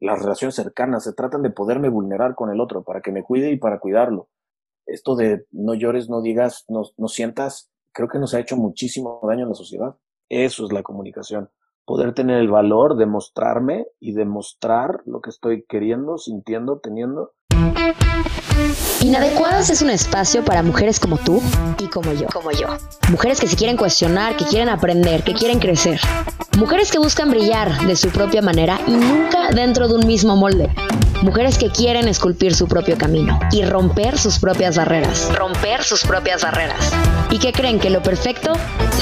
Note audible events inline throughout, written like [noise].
las relaciones cercanas, se tratan de poderme vulnerar con el otro para que me cuide y para cuidarlo. Esto de no llores, no digas, no, no sientas, creo que nos ha hecho muchísimo daño en la sociedad. Eso es la comunicación. Poder tener el valor de mostrarme y demostrar lo que estoy queriendo, sintiendo, teniendo Inadecuadas es un espacio para mujeres como tú y como yo. Como yo. Mujeres que se quieren cuestionar, que quieren aprender, que quieren crecer. Mujeres que buscan brillar de su propia manera y nunca dentro de un mismo molde. Mujeres que quieren esculpir su propio camino y romper sus propias barreras. Romper sus propias barreras. Y que creen que lo perfecto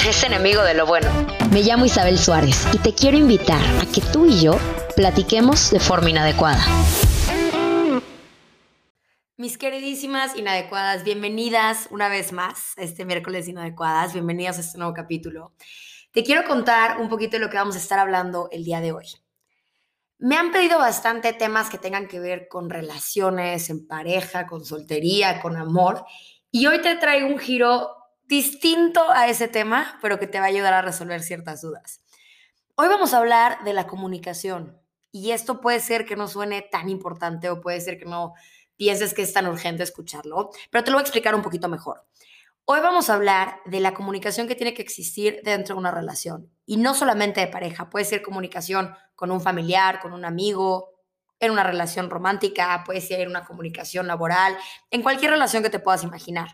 es enemigo de lo bueno. Me llamo Isabel Suárez y te quiero invitar a que tú y yo platiquemos de forma inadecuada. Mis queridísimas inadecuadas, bienvenidas una vez más a este miércoles inadecuadas, bienvenidas a este nuevo capítulo. Te quiero contar un poquito de lo que vamos a estar hablando el día de hoy. Me han pedido bastante temas que tengan que ver con relaciones en pareja, con soltería, con amor, y hoy te traigo un giro distinto a ese tema, pero que te va a ayudar a resolver ciertas dudas. Hoy vamos a hablar de la comunicación, y esto puede ser que no suene tan importante o puede ser que no pienses que es tan urgente escucharlo, pero te lo voy a explicar un poquito mejor. Hoy vamos a hablar de la comunicación que tiene que existir dentro de una relación y no solamente de pareja, puede ser comunicación con un familiar, con un amigo, en una relación romántica, puede ser una comunicación laboral, en cualquier relación que te puedas imaginar.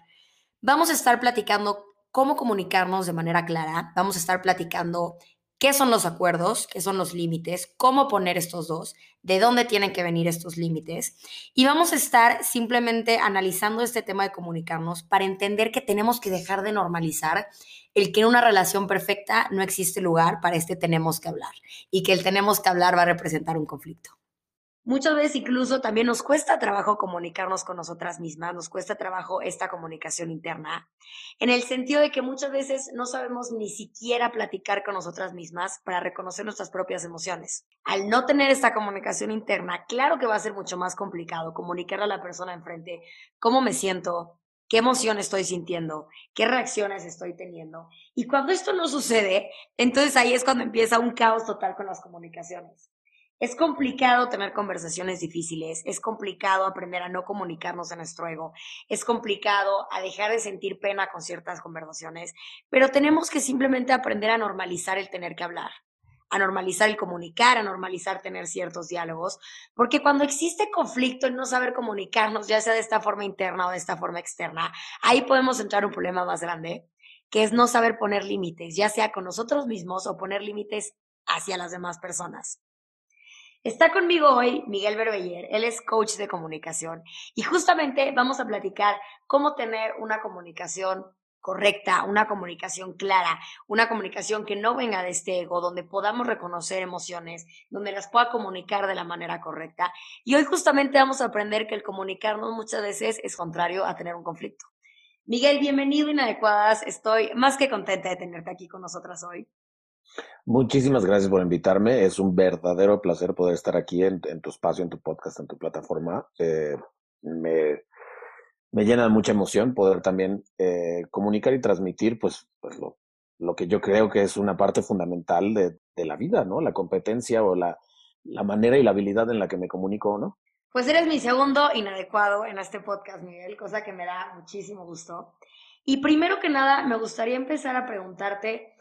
Vamos a estar platicando cómo comunicarnos de manera clara, vamos a estar platicando qué son los acuerdos, qué son los límites, cómo poner estos dos, de dónde tienen que venir estos límites. Y vamos a estar simplemente analizando este tema de comunicarnos para entender que tenemos que dejar de normalizar el que en una relación perfecta no existe lugar para este tenemos que hablar y que el tenemos que hablar va a representar un conflicto. Muchas veces incluso también nos cuesta trabajo comunicarnos con nosotras mismas, nos cuesta trabajo esta comunicación interna, en el sentido de que muchas veces no sabemos ni siquiera platicar con nosotras mismas para reconocer nuestras propias emociones. Al no tener esta comunicación interna, claro que va a ser mucho más complicado comunicar a la persona enfrente cómo me siento, qué emoción estoy sintiendo, qué reacciones estoy teniendo. Y cuando esto no sucede, entonces ahí es cuando empieza un caos total con las comunicaciones. Es complicado tener conversaciones difíciles, es complicado aprender a no comunicarnos en nuestro ego, es complicado a dejar de sentir pena con ciertas conversaciones, pero tenemos que simplemente aprender a normalizar el tener que hablar, a normalizar el comunicar, a normalizar tener ciertos diálogos, porque cuando existe conflicto en no saber comunicarnos, ya sea de esta forma interna o de esta forma externa, ahí podemos entrar en un problema más grande, que es no saber poner límites, ya sea con nosotros mismos o poner límites hacia las demás personas. Está conmigo hoy Miguel Berbeller, él es coach de comunicación y justamente vamos a platicar cómo tener una comunicación correcta, una comunicación clara, una comunicación que no venga de este ego, donde podamos reconocer emociones, donde las pueda comunicar de la manera correcta. Y hoy justamente vamos a aprender que el comunicarnos muchas veces es contrario a tener un conflicto. Miguel, bienvenido Inadecuadas. Estoy más que contenta de tenerte aquí con nosotras hoy. Muchísimas gracias por invitarme. Es un verdadero placer poder estar aquí en, tu espacio, en tu podcast, en tu plataforma. Eh, me, me, llena de mucha emoción poder también eh, comunicar y transmitir pues, pues lo, lo, que yo creo que es una parte fundamental de, de la vida, ¿no? La competencia o la, la, manera y la habilidad en la que me comunico, ¿no? Pues eres mi segundo inadecuado en este podcast, Miguel, cosa que me da muchísimo gusto. Y primero que nada, me gustaría empezar a preguntarte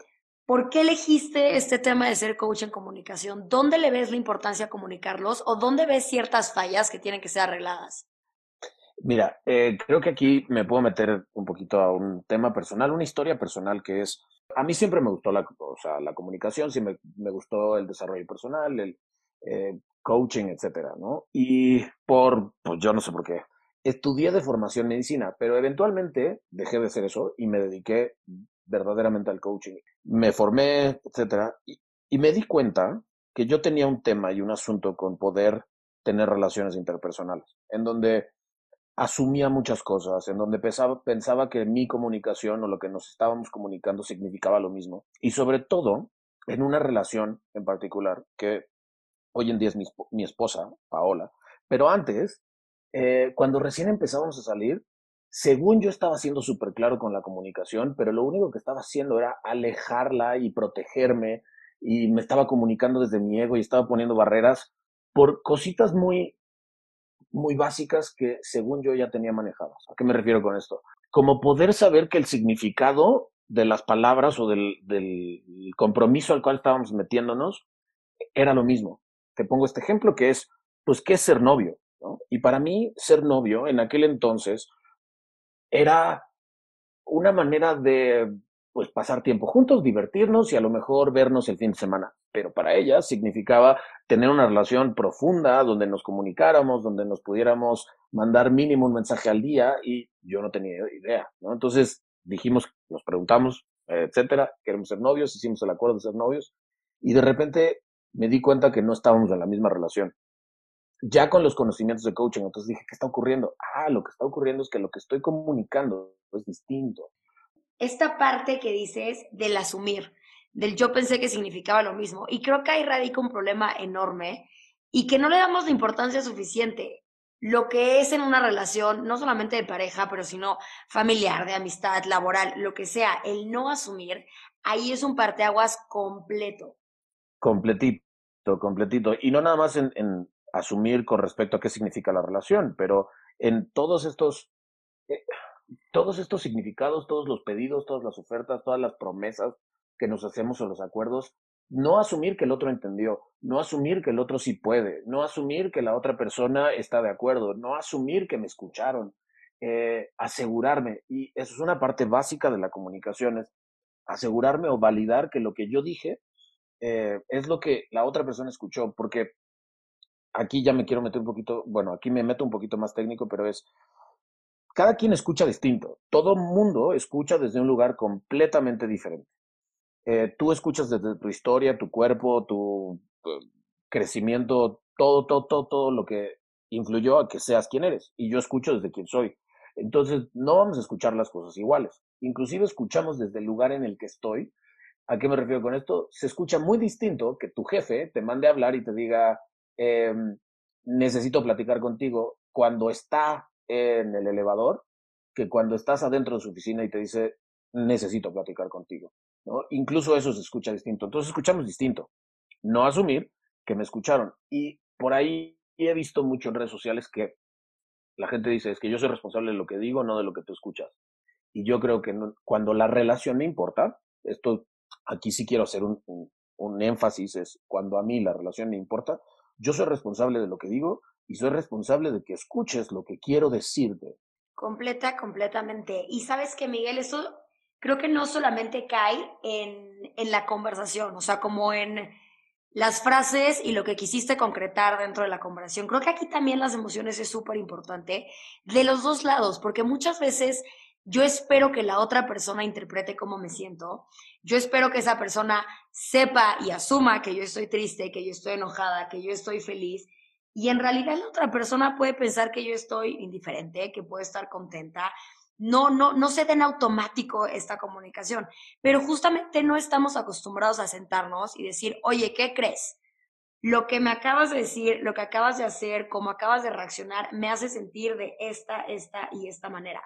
¿Por qué elegiste este tema de ser coach en comunicación? ¿Dónde le ves la importancia a comunicarlos o dónde ves ciertas fallas que tienen que ser arregladas? Mira, eh, creo que aquí me puedo meter un poquito a un tema personal, una historia personal que es, a mí siempre me gustó la, comunicación, siempre me, gustó el desarrollo personal, el eh, coaching, etcétera, ¿no? Y por, pues yo no sé por qué, estudié de formación medicina, pero eventualmente dejé de hacer eso y me dediqué verdaderamente al coaching. Me formé, etcétera, y, me di cuenta que yo tenía un tema y un asunto con poder tener relaciones interpersonales, en donde asumía muchas cosas, en donde pensaba, pensaba que mi comunicación o lo que nos estábamos comunicando significaba lo mismo, y sobre todo en una relación en particular, que hoy en día es mi, mi esposa, Paola, pero antes, eh, cuando recién empezábamos a salir, según yo estaba siendo súper claro con la comunicación, pero lo único que estaba haciendo era alejarla y protegerme y me estaba comunicando desde mi ego y estaba poniendo barreras por cositas muy, muy básicas que según yo ya tenía manejadas. ¿A qué me refiero con esto? Como poder saber que el significado de las palabras o del, compromiso al cual estábamos metiéndonos era lo mismo. Te pongo este ejemplo que es, pues, ¿qué es ser novio? Y para mí, ser novio en aquel entonces era una manera de pues pasar tiempo juntos, divertirnos y a lo mejor vernos el fin de semana. Pero para ella significaba tener una relación profunda donde nos comunicáramos, donde nos pudiéramos mandar mínimo un mensaje al día y yo no tenía idea, ¿no? Entonces dijimos, nos preguntamos, etcétera, queremos ser novios, hicimos el acuerdo de ser novios y de repente me di cuenta que no estábamos en la misma relación. Ya con los conocimientos de coaching, entonces dije, ¿qué está ocurriendo? Ah, lo que está ocurriendo es que lo que estoy comunicando es distinto esta parte que dices del asumir, del yo pensé que significaba lo mismo. Y creo que ahí radica un problema enorme y que no le damos la importancia suficiente. Lo que es en una relación, no solamente de pareja, pero sino familiar, de amistad, laboral, lo que sea, el no asumir, ahí es un parteaguas completo. Completito, completito. Y no nada más en, en asumir con respecto a qué significa la relación, pero en todos estos... Eh, todos estos significados, todos los pedidos, todas las ofertas, todas las promesas que nos hacemos o los acuerdos, no asumir que el otro entendió, no asumir que el otro sí puede, no asumir que la otra persona está de acuerdo, no asumir que me escucharon, eh, asegurarme, y eso es una parte básica de la comunicación, es asegurarme o validar que lo que yo dije eh, es lo que la otra persona escuchó, porque aquí ya me quiero meter un poquito, bueno, aquí me meto un poquito más técnico, pero es cada quien escucha distinto. Todo mundo escucha desde un lugar completamente diferente. Eh, tú escuchas desde tu historia, tu cuerpo, tu crecimiento, todo, todo, todo, todo lo que influyó a que seas quien eres. Y yo escucho desde quien soy. Entonces, no vamos a escuchar las cosas iguales. Inclusive escuchamos desde el lugar en el que estoy. ¿A qué me refiero con esto? Se escucha muy distinto que tu jefe te mande a hablar y te diga, em, necesito platicar contigo, cuando está en el elevador que cuando estás adentro de su oficina y te dice, necesito platicar contigo. Incluso eso se escucha distinto. Entonces escuchamos distinto. No asumir que me escucharon. Y por ahí he visto mucho en redes sociales que la gente dice, es que yo soy responsable de lo que digo, no de lo que tú escuchas. Y yo creo que cuando la relación me importa, esto aquí sí quiero hacer un, un énfasis, es cuando a mí la relación me importa, yo soy responsable de lo que digo y soy responsable de que escuches lo que quiero decirte. Completa, completamente. Y sabes que, Miguel, eso creo que no solamente cae en, en la conversación, o sea, como en las frases y lo que quisiste concretar dentro de la conversación. Creo que aquí también las emociones es súper importante de los dos lados, porque muchas veces yo espero que la otra persona interprete cómo me siento. Yo espero que esa persona sepa y asuma que yo estoy triste, que yo estoy enojada, que yo estoy feliz. Y en realidad la otra persona puede pensar que yo estoy indiferente, que puedo estar contenta. No, no, no se den automático esta comunicación, pero justamente no estamos acostumbrados a sentarnos y decir, oye, ¿qué crees? Lo que me acabas de decir, lo que acabas de hacer, cómo acabas de reaccionar, me hace sentir de esta, esta y esta manera.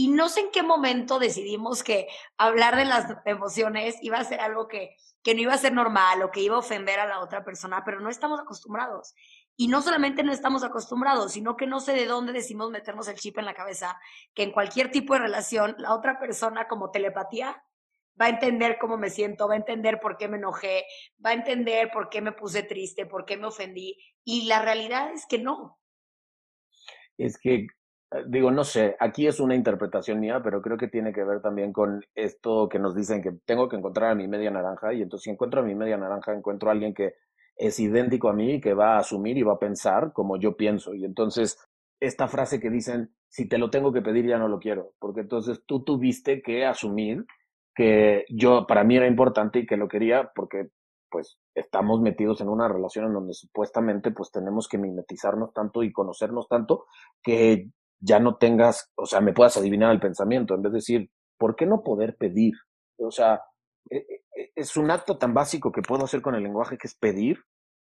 Y no sé en qué momento decidimos que hablar de las emociones iba a ser algo que, que no iba a ser normal o que iba a ofender a la otra persona, pero no estamos acostumbrados. Y no solamente no estamos acostumbrados, sino que no sé de dónde decimos meternos el chip en la cabeza, que en cualquier tipo de relación, la otra persona como telepatía va a entender cómo me siento, va a entender por qué me enojé, va a entender por qué me puse triste, por qué me ofendí. Y la realidad es que no. Es que, digo, no sé, aquí es una interpretación mía, pero creo que tiene que ver también con esto que nos dicen que tengo que encontrar a mi media naranja y entonces si encuentro a mi media naranja, encuentro a alguien que es idéntico a mí, que va a asumir y va a pensar como yo pienso. Y entonces, esta frase que dicen, si te lo tengo que pedir, ya no lo quiero, porque entonces tú tuviste que asumir que yo, para mí era importante y que lo quería, porque pues estamos metidos en una relación en donde supuestamente pues tenemos que mimetizarnos tanto y conocernos tanto que ya no tengas, o sea, me puedas adivinar el pensamiento, en vez de decir, ¿por qué no poder pedir? O sea, e, e, e, es un acto tan básico que puedo hacer con el lenguaje que es pedir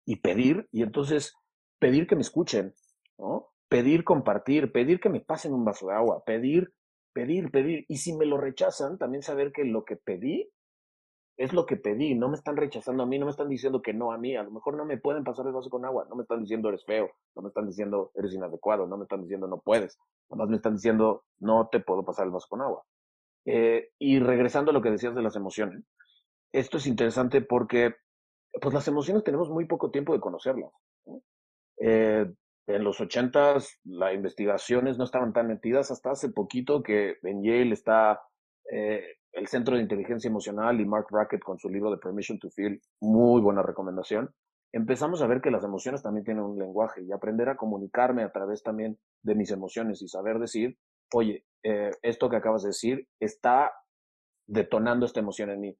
y pedir, y entonces pedir que me escuchen, ¿no? Pedir compartir, pedir que me pasen un vaso de agua, pedir, pedir, pedir. Y si me lo rechazan, también saber que lo que pedí es lo que pedí, no me están rechazando a mí, no me están diciendo que no a mí, a lo mejor no me pueden pasar el vaso con agua, no me están diciendo eres feo, no me están diciendo eres inadecuado, no me están diciendo no puedes, nada más me están diciendo no te puedo pasar el vaso con agua. Eh, y regresando a lo que decías de las emociones, esto es interesante porque pues las emociones tenemos muy poco tiempo de conocerlas. Eh, en los ochentas las investigaciones no estaban tan metidas hasta hace poquito que en Yale está eh, el Centro de Inteligencia Emocional y Mark Brackett con su libro de Permission to Feel, muy buena recomendación. Empezamos a ver que las emociones también tienen un lenguaje y aprender a comunicarme a través también de mis emociones y saber decir, oye, eh, esto que acabas de decir está detonando esta emoción en mí.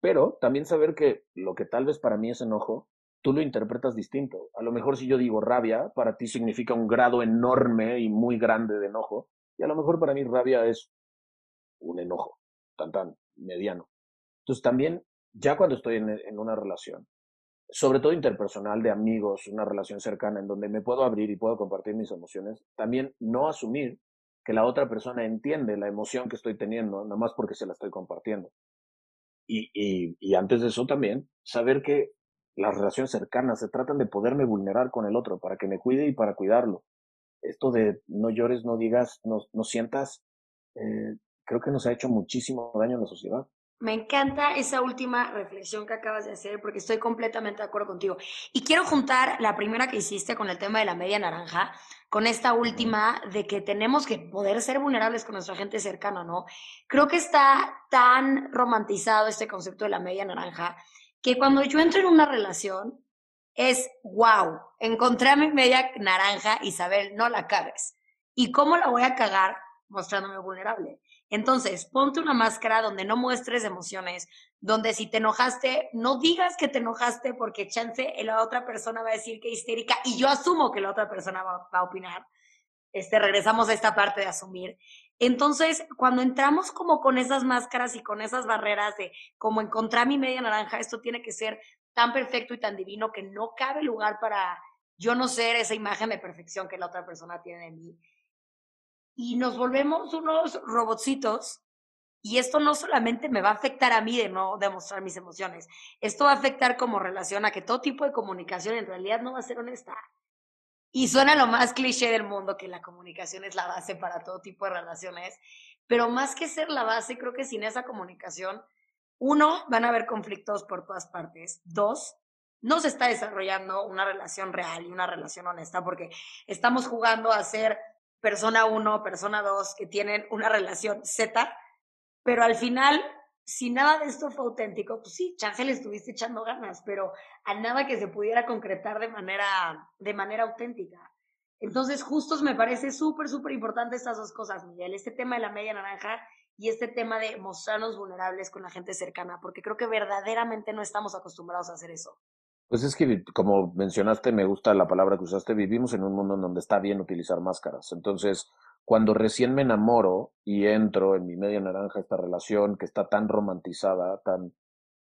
Pero también saber que lo que tal vez para mí es enojo, tú lo interpretas distinto. A lo mejor si yo digo rabia, para ti significa un grado enorme y muy grande de enojo, y a lo mejor para mí rabia es un enojo, tan tan mediano. Entonces también, ya cuando estoy en, una relación, sobre todo interpersonal de amigos, una relación cercana en donde me puedo abrir y puedo compartir mis emociones, también no asumir que la otra persona entiende la emoción que estoy teniendo, nada más porque se la estoy compartiendo. Y, y, y antes de eso también, saber que las relaciones cercanas se tratan de poderme vulnerar con el otro para que me cuide y para cuidarlo. Esto de no llores, no digas, no, no sientas, eh, creo que nos ha hecho muchísimo daño en la sociedad. Me encanta esa última reflexión que acabas de hacer porque estoy completamente de acuerdo contigo. Y quiero juntar la primera que hiciste con el tema de la media naranja con esta última de que tenemos que poder ser vulnerables con nuestra gente cercana, ¿no? Creo que está tan romantizado este concepto de la media naranja que cuando yo entro en una relación es, wow, encontré a mi media naranja, Isabel, no la cagues. ¿Y cómo la voy a cagar? Mostrándome vulnerable. Entonces, ponte una máscara donde no muestres emociones, donde si te enojaste, no digas que te enojaste porque chance la otra persona va a decir que histérica y yo asumo que la otra persona va, a opinar. Este, regresamos a esta parte de asumir. Entonces, cuando entramos como con esas máscaras y con esas barreras de como encontrar mi media naranja, esto tiene que ser tan perfecto y tan divino que no cabe lugar para yo no ser esa imagen de perfección que la otra persona tiene de mí. Y nos volvemos unos robotcitos y esto no solamente me va a afectar a mí de no demostrar mis emociones, esto va a afectar como relación a que todo tipo de comunicación en realidad no va a ser honesta. Y suena lo más cliché del mundo que la comunicación es la base para todo tipo de relaciones, pero más que ser la base, creo que sin esa comunicación, uno, van a haber conflictos por todas partes. Dos, no se está desarrollando una relación real y una relación honesta porque estamos jugando a ser persona uno, persona dos, que tienen una relación Z, pero al final si nada de esto fue auténtico, pues sí, chance le estuviste echando ganas, pero a nada que se pudiera concretar de manera, de manera auténtica. Entonces, justos me parece súper, súper importante estas dos cosas, Miguel, este tema de la media naranja y este tema de mostrarnos vulnerables con la gente cercana, porque creo que verdaderamente no estamos acostumbrados a hacer eso. Pues es que, como mencionaste, me gusta la palabra que usaste, vivimos en un mundo en donde está bien utilizar máscaras. Entonces, cuando recién me enamoro y entro en mi media naranja esta relación que está tan romantizada, tan,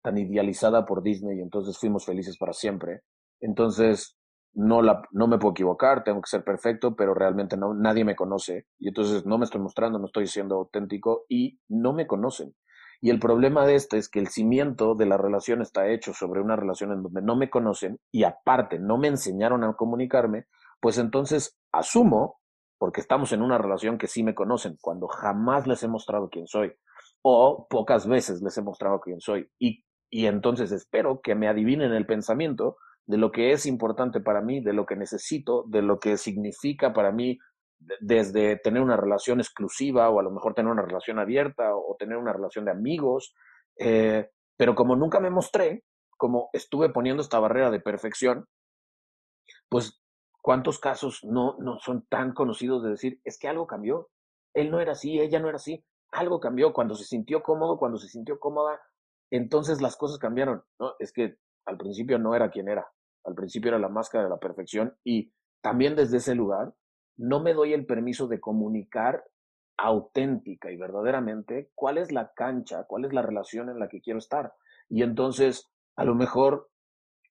tan idealizada por Disney y entonces fuimos felices para siempre, entonces no, la, no me puedo equivocar, tengo que ser perfecto, pero realmente no, nadie me conoce y entonces no me estoy mostrando, no estoy siendo auténtico y no me conocen. Y el problema de este es que el cimiento de la relación está hecho sobre una relación en donde no me conocen y aparte no me enseñaron a comunicarme, pues entonces asumo porque estamos en una relación que sí me conocen, cuando jamás les he mostrado quién soy, o pocas veces les he mostrado quién soy. Y, y entonces espero que me adivinen el pensamiento de lo que es importante para mí, de lo que necesito, de lo que significa para mí desde tener una relación exclusiva o a lo mejor tener una relación abierta o tener una relación de amigos. Eh, pero como nunca me mostré, como estuve poniendo esta barrera de perfección, pues ¿Cuántos casos no, no son tan conocidos de decir, es que algo cambió? Él no era así, ella no era así. Algo cambió cuando se sintió cómodo, cuando se sintió cómoda, entonces las cosas cambiaron. No, es que al principio no era quien era. Al principio era la máscara de la perfección y también desde ese lugar no me doy el permiso de comunicar auténtica y verdaderamente cuál es la cancha, cuál es la relación en la que quiero estar. Y entonces, a lo mejor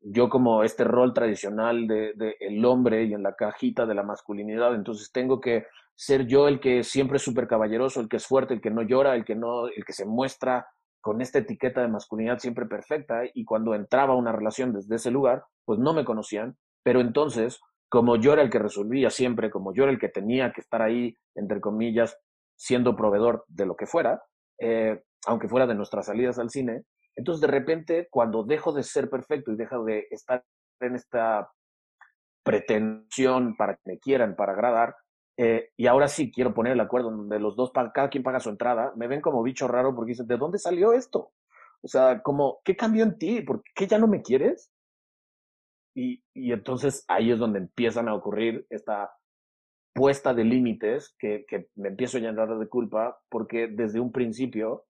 yo como este rol tradicional de, el hombre y en la cajita de la masculinidad, entonces tengo que ser yo el que siempre es súper caballeroso, el que es fuerte, el que no llora, el que no, el que se muestra con esta etiqueta de masculinidad siempre perfecta y cuando entraba a una relación desde ese lugar, pues no me conocían, pero entonces, como yo era el que resolvía siempre, como yo era el que tenía que estar ahí, entre comillas, siendo proveedor de lo que fuera, eh, aunque fuera de nuestras salidas al cine, entonces de repente cuando dejo de ser perfecto y dejo de estar en esta pretensión para que me quieran, para agradar, eh, y ahora sí quiero poner el acuerdo donde los dos, cada quien paga su entrada, me ven como bicho raro porque dicen, ¿de dónde salió esto? O sea, como, ¿qué cambió en ti? ¿Por qué ya no me quieres? Y, entonces ahí es donde empiezan a ocurrir esta puesta de límites que, me empiezo a llenar de culpa porque desde un principio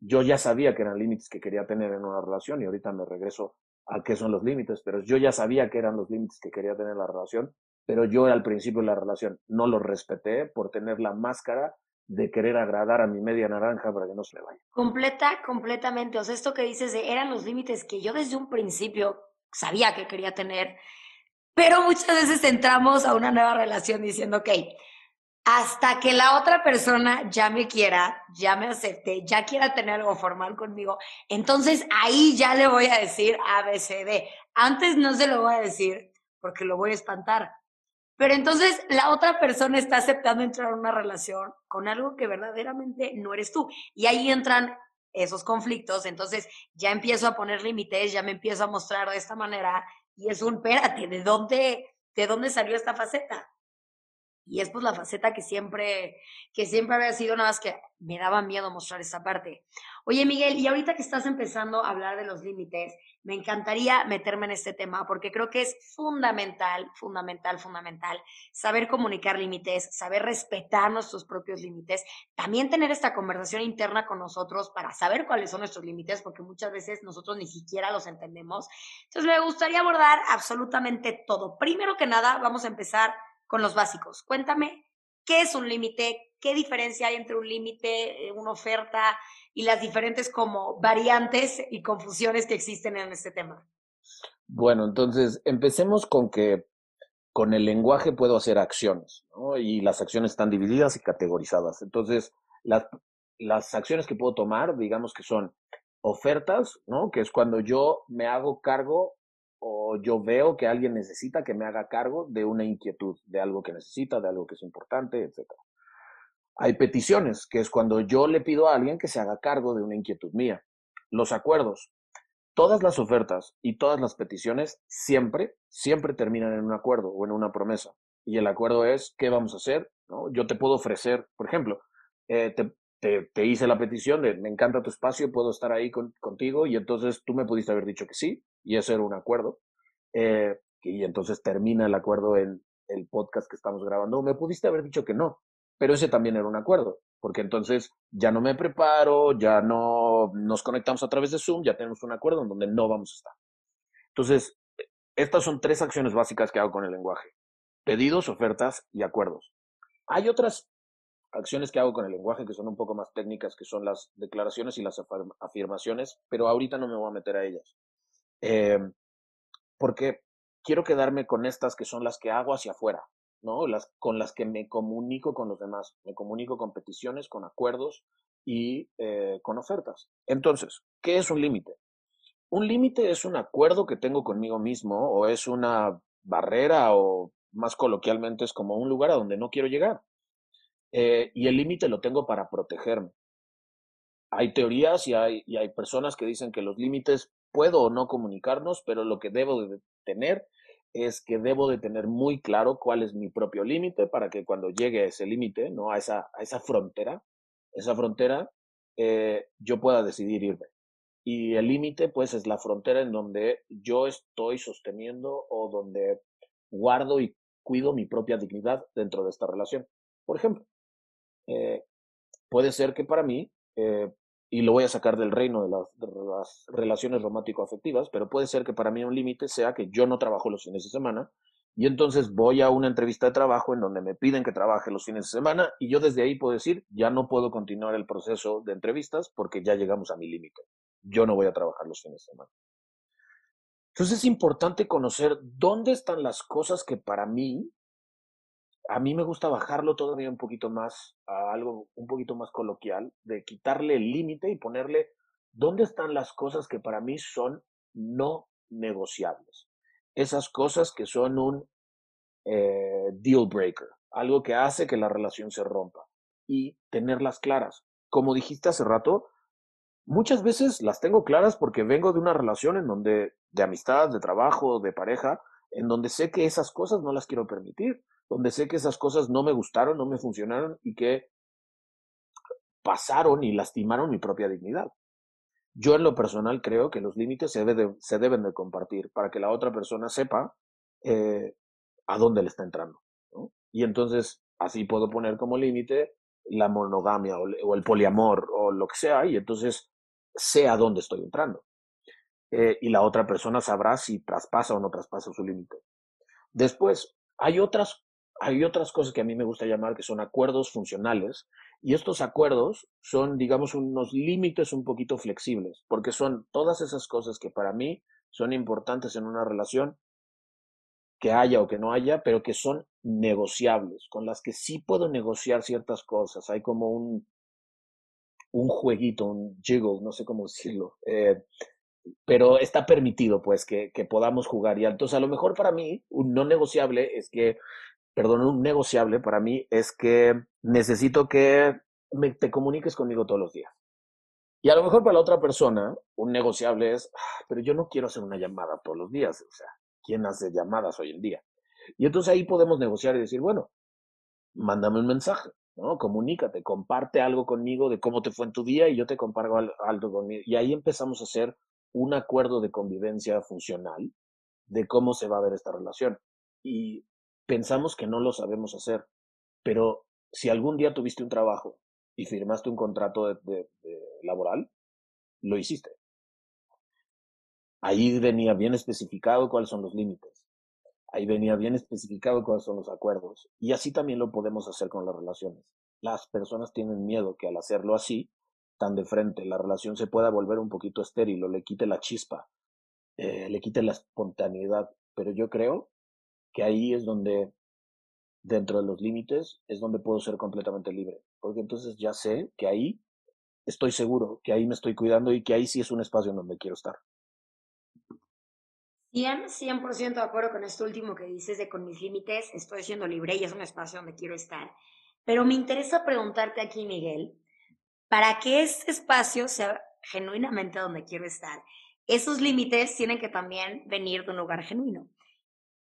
yo ya sabía que eran límites que quería tener en una relación y ahorita me regreso a qué son los límites, pero yo ya sabía que eran los límites que quería tener en la relación, pero yo al principio de la relación no los respeté por tener la máscara de querer agradar a mi media naranja para que no se me vaya. Completa, completamente. O sea, esto que dices de eran los límites que yo desde un principio sabía que quería tener, pero muchas veces entramos a una nueva relación diciendo, ok, hasta que la otra persona ya me quiera, ya me acepte, ya quiera tener algo formal conmigo, entonces ahí ya le voy a decir ABCD. Antes no se lo voy a decir porque lo voy a espantar. Pero entonces la otra persona está aceptando entrar en una relación con algo que verdaderamente no eres tú. Y ahí entran esos conflictos. Entonces ya empiezo a poner límites, ya me empiezo a mostrar de esta manera. Y es un, espérate, ¿de dónde, de dónde salió esta faceta? Y es pues la faceta que siempre, que siempre había sido, nada más que me daba miedo mostrar esa parte. Oye, Miguel, y ahorita que estás empezando a hablar de los límites, me encantaría meterme en este tema porque creo que es fundamental, fundamental, fundamental saber comunicar límites, saber respetar nuestros propios límites, también tener esta conversación interna con nosotros para saber cuáles son nuestros límites, porque muchas veces nosotros ni siquiera los entendemos. Entonces, me gustaría abordar absolutamente todo. Primero que nada, vamos a empezar con los básicos. Cuéntame, ¿qué es un límite? ¿Qué diferencia hay entre un límite, eh, una oferta y las diferentes como variantes y confusiones que existen en este tema? Bueno, entonces empecemos con que con el lenguaje puedo hacer acciones, ¿no? Y las acciones están divididas y categorizadas. Entonces, las, las acciones que puedo tomar, digamos que son ofertas, ¿no? Que es cuando yo me hago cargo o yo veo que alguien necesita que me haga cargo de una inquietud, de algo que necesita, de algo que es importante, etc. Hay peticiones, que es cuando yo le pido a alguien que se haga cargo de una inquietud mía. Los acuerdos. Todas las ofertas y todas las peticiones siempre, siempre terminan en un acuerdo o en una promesa. Y el acuerdo es, ¿qué vamos a hacer? ¿No? Yo te puedo ofrecer, por ejemplo, eh, te, te, hice la petición de, me encanta tu espacio, puedo estar ahí contigo, y entonces tú me pudiste haber dicho que sí, y eso era un acuerdo. Eh, y entonces termina el acuerdo en el podcast que estamos grabando. Me pudiste haber dicho que no, pero ese también era un acuerdo, porque entonces ya no me preparo, ya no nos conectamos a través de Zoom, ya tenemos un acuerdo en donde no vamos a estar. Entonces, estas son tres acciones básicas que hago con el lenguaje. Pedidos, ofertas y acuerdos. Hay otras acciones que hago con el lenguaje que son un poco más técnicas, que son las declaraciones y las afirmaciones, pero ahorita no me voy a meter a ellas. Eh, porque quiero quedarme con estas que son las que hago hacia afuera, ¿no? Las con las que me comunico con los demás. Me comunico con peticiones, con acuerdos y eh, con ofertas. Entonces, ¿qué es un límite? Un límite es un acuerdo que tengo conmigo mismo o es una barrera o más coloquialmente es como un lugar a donde no quiero llegar. Eh, y el límite lo tengo para protegerme. Hay teorías y hay, y hay personas que dicen que los límites puedo o no comunicarnos, pero lo que debo de tener es que debo de tener muy claro cuál es mi propio límite para que cuando llegue a ese límite, ¿no? A esa, a esa frontera, esa frontera, eh, yo pueda decidir irme. Y el límite, pues, es la frontera en donde yo estoy sosteniendo o donde guardo y cuido mi propia dignidad dentro de esta relación. Por ejemplo, eh, puede ser que para mí eh, y lo voy a sacar del reino de las, relaciones romántico-afectivas, pero puede ser que para mí un límite sea que yo no trabajo los fines de semana y entonces voy a una entrevista de trabajo en donde me piden que trabaje los fines de semana y yo desde ahí puedo decir, ya no puedo continuar el proceso de entrevistas porque ya llegamos a mi límite. Yo no voy a trabajar los fines de semana. Entonces es importante conocer dónde están las cosas que para mí a mí me gusta bajarlo todavía un poquito más a algo un poquito más coloquial, de quitarle el límite y ponerle ¿dónde están las cosas que para mí son no negociables? Esas cosas que son un eh, deal breaker, algo que hace que la relación se rompa y tenerlas claras. Como dijiste hace rato, muchas veces las tengo claras porque vengo de una relación en donde, de amistad, de trabajo, de pareja, en donde sé que esas cosas no las quiero permitir, donde sé que esas cosas no me gustaron, no me funcionaron y que pasaron y lastimaron mi propia dignidad. Yo en lo personal creo que los límites se, deben de compartir para que la otra persona sepa eh, a dónde le está entrando. Y entonces así puedo poner como límite la monogamia o, el poliamor o lo que sea y entonces sé a dónde estoy entrando. Eh, y la otra persona sabrá si traspasa o no traspasa su límite. Después, hay otras, hay otras cosas que a mí me gusta llamar que son acuerdos funcionales y estos acuerdos son, digamos, unos límites un poquito flexibles, porque son todas esas cosas que para mí son importantes en una relación, que haya o que no haya, pero que son negociables, con las que sí puedo negociar ciertas cosas. Hay como un, un jueguito, un jiggle, no sé cómo [laughs] decirlo, eh, pero está permitido pues que, que, podamos jugar. Y entonces a lo mejor para mí un no negociable es que, perdón, un negociable para mí es que necesito que me, te comuniques conmigo todos los días. Y a lo mejor para la otra persona, un negociable es, ah, pero yo no quiero hacer una llamada todos los días, o sea, ¿quién hace llamadas hoy en día? Y entonces ahí podemos negociar y decir, bueno, mándame un mensaje, ¿no? Comunícate, comparte algo conmigo de cómo te fue en tu día y yo te comparto algo conmigo. Y ahí empezamos a hacer un acuerdo de convivencia funcional de cómo se va a ver esta relación. Y pensamos que no lo sabemos hacer, pero si algún día tuviste un trabajo y firmaste un contrato de, laboral, lo hiciste. Ahí venía bien especificado cuáles son los límites. Ahí venía bien especificado cuáles son los acuerdos. Y así también lo podemos hacer con las relaciones. Las personas tienen miedo que al hacerlo así, tan de frente, la relación se pueda volver un poquito estéril o le quite la chispa, eh, le quite la espontaneidad. Pero yo creo que ahí es donde, dentro de los límites, es donde puedo ser completamente libre. Porque entonces ya sé que ahí estoy seguro, que ahí me estoy cuidando y que ahí sí es un espacio en donde quiero estar. 100, 100% de acuerdo con esto último que dices de con mis límites estoy siendo libre y es un espacio donde quiero estar. Pero me interesa preguntarte aquí, Miguel, para que este espacio sea genuinamente donde quiero estar, esos límites tienen que también venir de un lugar genuino.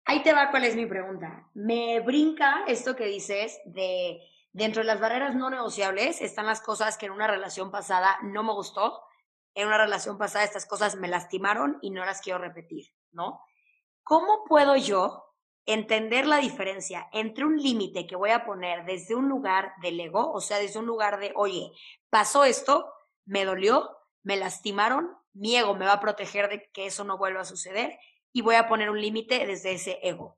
Ahí te va cuál es mi pregunta. Me brinca esto que dices de dentro de las barreras no negociables están las cosas que en una relación pasada no me gustó, en una relación pasada estas cosas me lastimaron y no las quiero repetir, ¿no? ¿Cómo puedo yo entender la diferencia entre un límite que voy a poner desde un lugar del ego, o sea, desde un lugar de, oye, pasó esto, me dolió, me lastimaron, mi ego me va a proteger de que eso no vuelva a suceder y voy a poner un límite desde ese ego.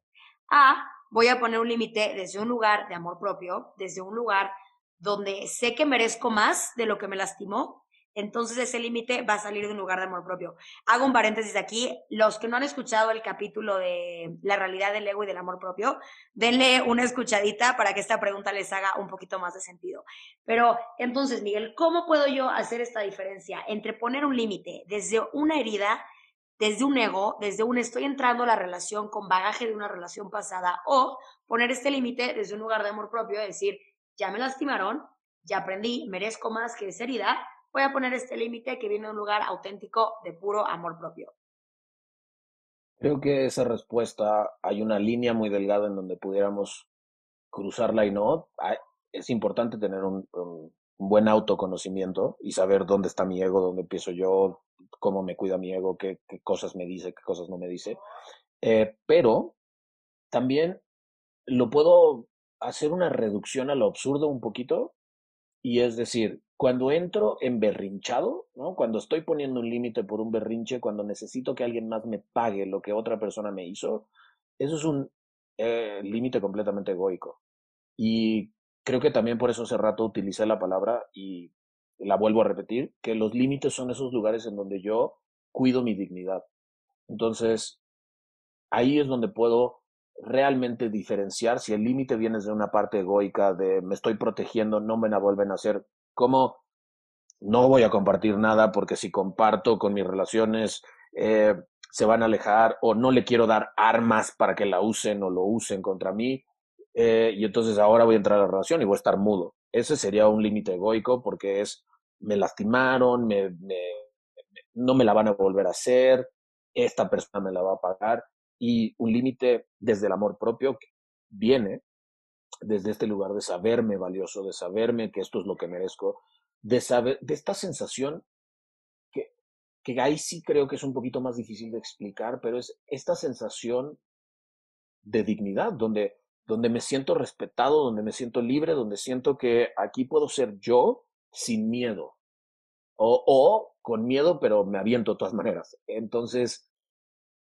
A, voy a poner un límite desde un lugar de amor propio, desde un lugar donde sé que merezco más de lo que me lastimó entonces ese límite va a salir de un lugar de amor propio. Hago un paréntesis aquí. Los que no han escuchado el capítulo de la realidad del ego y del amor propio, denle una escuchadita para que esta pregunta les haga un poquito más de sentido. Pero entonces, Miguel, ¿cómo puedo yo hacer esta diferencia entre poner un límite desde una herida, desde un ego, desde un estoy entrando a la relación con bagaje de una relación pasada o poner este límite desde un lugar de amor propio, decir, ya me lastimaron, ya aprendí, merezco más que esa herida voy a poner este límite que viene de un lugar auténtico de puro amor propio. Creo que esa respuesta hay una línea muy delgada en donde pudiéramos cruzarla y no. Es importante tener un, buen autoconocimiento y saber dónde está mi ego, dónde empiezo yo, cómo me cuida mi ego, qué, cosas me dice, qué cosas no me dice. Eh, pero también lo puedo hacer una reducción a lo absurdo un poquito y es decir, cuando entro en berrinchado, ¿no? Cuando estoy poniendo un límite por un berrinche, cuando necesito que alguien más me pague lo que otra persona me hizo, eso es un eh, límite completamente egoico. Y creo que también por eso hace rato utilicé la palabra y la vuelvo a repetir, que los límites son esos lugares en donde yo cuido mi dignidad. Entonces, ahí es donde puedo realmente diferenciar si el límite viene de una parte egoica de me estoy protegiendo, no me la vuelven a hacer como no voy a compartir nada porque si comparto con mis relaciones eh, se van a alejar o no le quiero dar armas para que la usen o lo usen contra mí. Eh, y entonces ahora voy a entrar a la relación y voy a estar mudo. Ese sería un límite egoico porque es, me lastimaron, me, no me la van a volver a hacer, esta persona me la va a pagar. Y un límite desde el amor propio que viene desde este lugar de saberme valioso, de saberme que esto es lo que merezco, de saber, de esta sensación que, que ahí sí creo que es un poquito más difícil de explicar, pero es esta sensación de dignidad, donde, donde me siento respetado, donde me siento libre, donde siento que aquí puedo ser yo sin miedo. O, o con miedo, pero me aviento de todas maneras. Entonces,